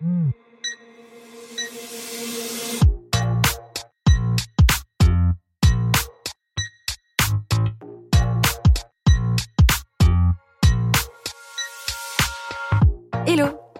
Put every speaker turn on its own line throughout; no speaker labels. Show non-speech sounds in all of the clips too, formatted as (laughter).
Hmm. Hello.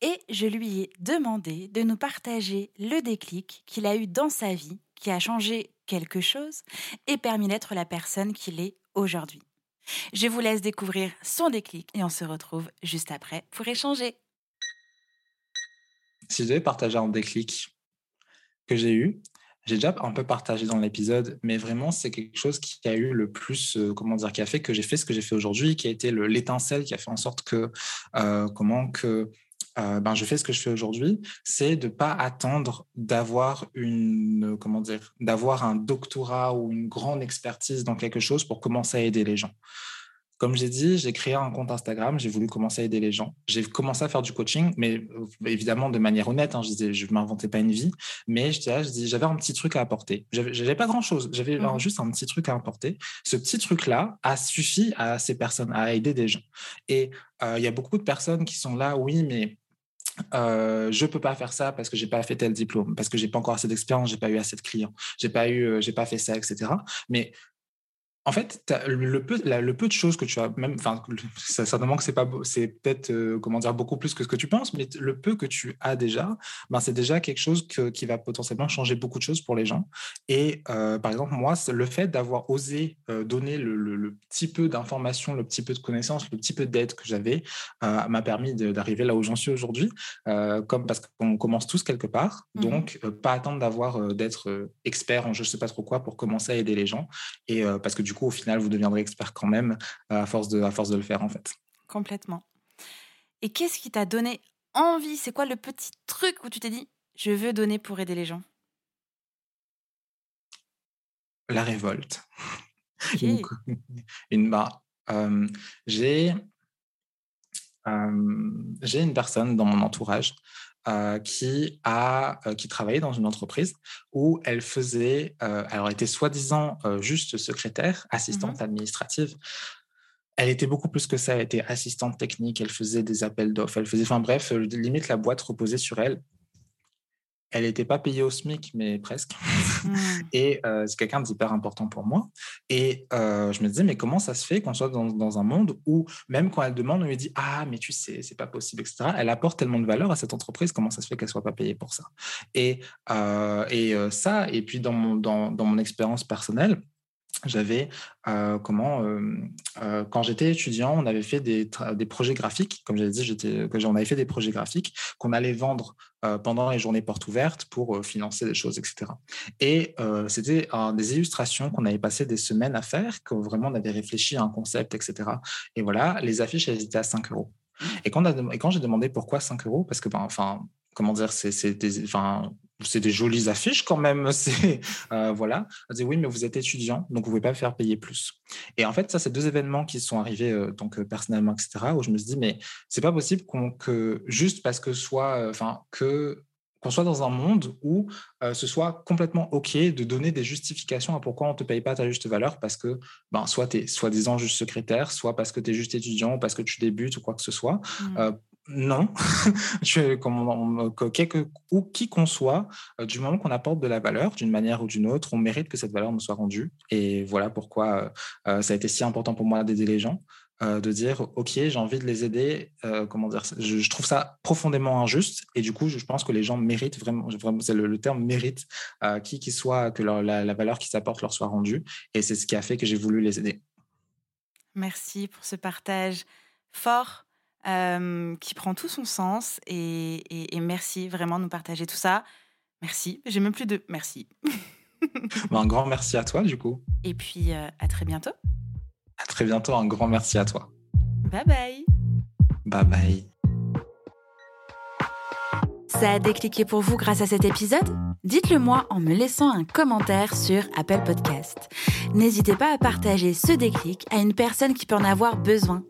et je lui ai demandé de nous partager le déclic qu'il a eu dans sa vie, qui a changé quelque chose et permis d'être la personne qu'il est aujourd'hui. Je vous laisse découvrir son déclic et on se retrouve juste après pour échanger.
Si je devais partager un déclic que j'ai eu, j'ai déjà un peu partagé dans l'épisode, mais vraiment, c'est quelque chose qui a eu le plus, euh, comment dire, qui a fait que j'ai fait ce que j'ai fait aujourd'hui, qui a été l'étincelle qui a fait en sorte que, euh, comment que euh, ben, je fais ce que je fais aujourd'hui, c'est de ne pas attendre d'avoir une, comment dire, d'avoir un doctorat ou une grande expertise dans quelque chose pour commencer à aider les gens. Comme j'ai dit, j'ai créé un compte Instagram, j'ai voulu commencer à aider les gens. J'ai commencé à faire du coaching, mais euh, évidemment de manière honnête. Hein, je ne m'inventais pas une vie, mais j'avais un petit truc à apporter. J'avais pas grand-chose, j'avais mmh juste un petit truc à apporter. Ce petit truc-là a suffi à ces personnes, à aider des gens. Et euh, il y a beaucoup de personnes qui sont là, oui, mais euh, je peux pas faire ça parce que j'ai pas fait tel diplôme, parce que j'ai pas encore assez d'expérience, j'ai pas eu assez de clients, j'ai pas eu, euh, pas fait ça, etc. Mais en fait, le peu, le peu de choses que tu as, même, enfin, certainement que c'est pas, c'est peut-être, euh, comment dire, beaucoup plus que ce que tu penses, mais le peu que tu as déjà, ben, c'est déjà quelque chose qui va potentiellement changer beaucoup de choses pour les gens. Et euh, par exemple, moi, le fait d'avoir osé euh, donner le, petit peu d'informations, le petit peu de connaissances, le petit peu d'aide que j'avais, m'a permis d'arriver là où j'en suis aujourd'hui, comme parce qu'on commence tous quelque part, mmh. Donc pas attendre d'avoir d'être expert en je sais pas trop quoi pour commencer à aider les gens, et parce que du au final, vous deviendrez expert quand même euh, à force de, à force de le faire, en fait.
Complètement. Et qu'est-ce qui t'a donné envie? C'est quoi le petit truc où tu t'es dit, je veux donner pour aider les gens?
La révolte. (laughs) une, bah, euh, j'ai j'ai une personne dans mon entourage euh, qui a euh, qui travaillait dans une entreprise où elle faisait, euh, alors elle était soi-disant juste secrétaire, assistante mmh administrative. Elle était beaucoup plus que ça. Elle était assistante technique. Elle faisait des appels d'offres. Elle faisait, enfin bref, limite la boîte reposait sur elle elle n'était pas payée au SMIC, mais presque. Mmh. Et euh, c'est quelqu'un d'hyper important pour moi. Et euh, je me disais, mais comment ça se fait qu'on soit dans, un monde où, même quand elle demande, on lui dit, ah, mais tu sais, c'est pas possible, etc. Elle apporte tellement de valeur à cette entreprise, comment ça se fait qu'elle soit pas payée pour ça? Et, euh, et ça, et puis dans mon, dans, dans mon expérience personnelle, j'avais comment quand j'étais étudiant, on avait fait des, des projets graphiques, comme j'avais dit, j'étais, on avait fait des projets graphiques qu'on allait vendre pendant les journées portes ouvertes pour financer des choses, etc. Et c'était des illustrations qu'on avait passé des semaines à faire, que vraiment on avait réfléchi à un concept, etc. Et voilà, les affiches elles étaient à 5 euros. Et quand, et quand j'ai demandé pourquoi 5 euros, parce que ben, enfin comment dire, c'est des, enfin, c'est des jolies affiches quand même. (laughs) C'est euh, voilà. Elle dit oui, mais vous êtes étudiant, donc vous pouvez pas faire payer plus. Et en fait, ça, c'est deux événements qui sont arrivés euh, donc euh, personnellement, etc. Où je me suis dit mais c'est pas possible qu'on que juste parce que soit, enfin que qu'on soit dans un monde où ce soit complètement OK de donner des justifications à pourquoi on ne te paye pas ta juste valeur parce que ben, soit es soi-disant juste secrétaire, soit parce que tu es juste étudiant, parce que tu débutes ou quoi que ce soit. Mmh non, (laughs) je, comme ou qui qu'on soit, euh, du moment qu'on apporte de la valeur d'une manière ou d'une autre, on mérite que cette valeur nous soit rendue. Et voilà pourquoi euh, ça a été si important pour moi d'aider les gens. euh, de dire ok j'ai envie de les aider euh, comment dire je, trouve ça profondément injuste et du coup je, pense que les gens méritent vraiment, vraiment c'est le, terme mérite euh, qui qui soit que la, valeur qu'ils apportent leur soit rendue et c'est ce qui a fait que j'ai voulu les aider
merci pour ce partage fort qui prend tout son sens et, merci vraiment de nous partager tout ça merci j'ai même plus de merci (laughs)
bah, un grand merci à toi du coup
et puis à très bientôt
à très bientôt. Un grand merci à toi.
Bye bye.
Bye bye.
Ça a décliqué pour vous grâce à cet épisode? Dites-le moi en me laissant un commentaire sur Apple Podcast. N'hésitez pas à partager ce déclic à une personne qui peut en avoir besoin.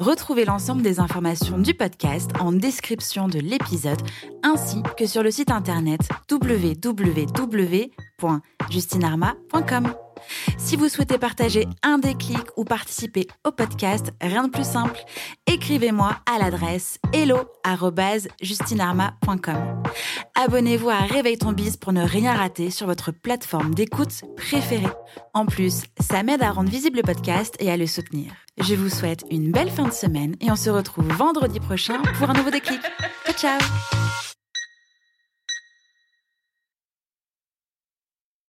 Retrouvez l'ensemble des informations du podcast en description de l'épisode ainsi que sur le site internet www.justinarma.com. Si vous souhaitez partager un déclic ou participer au podcast, rien de plus simple, écrivez-moi à l'adresse hello@justinarma.com. Abonnez-vous à Réveille ton pour ne rien rater sur votre plateforme d'écoute préférée. En plus, ça m'aide à rendre visible le podcast et à le soutenir. Je vous souhaite une belle fin de semaine et on se retrouve vendredi prochain pour un nouveau déclic. Ciao ciao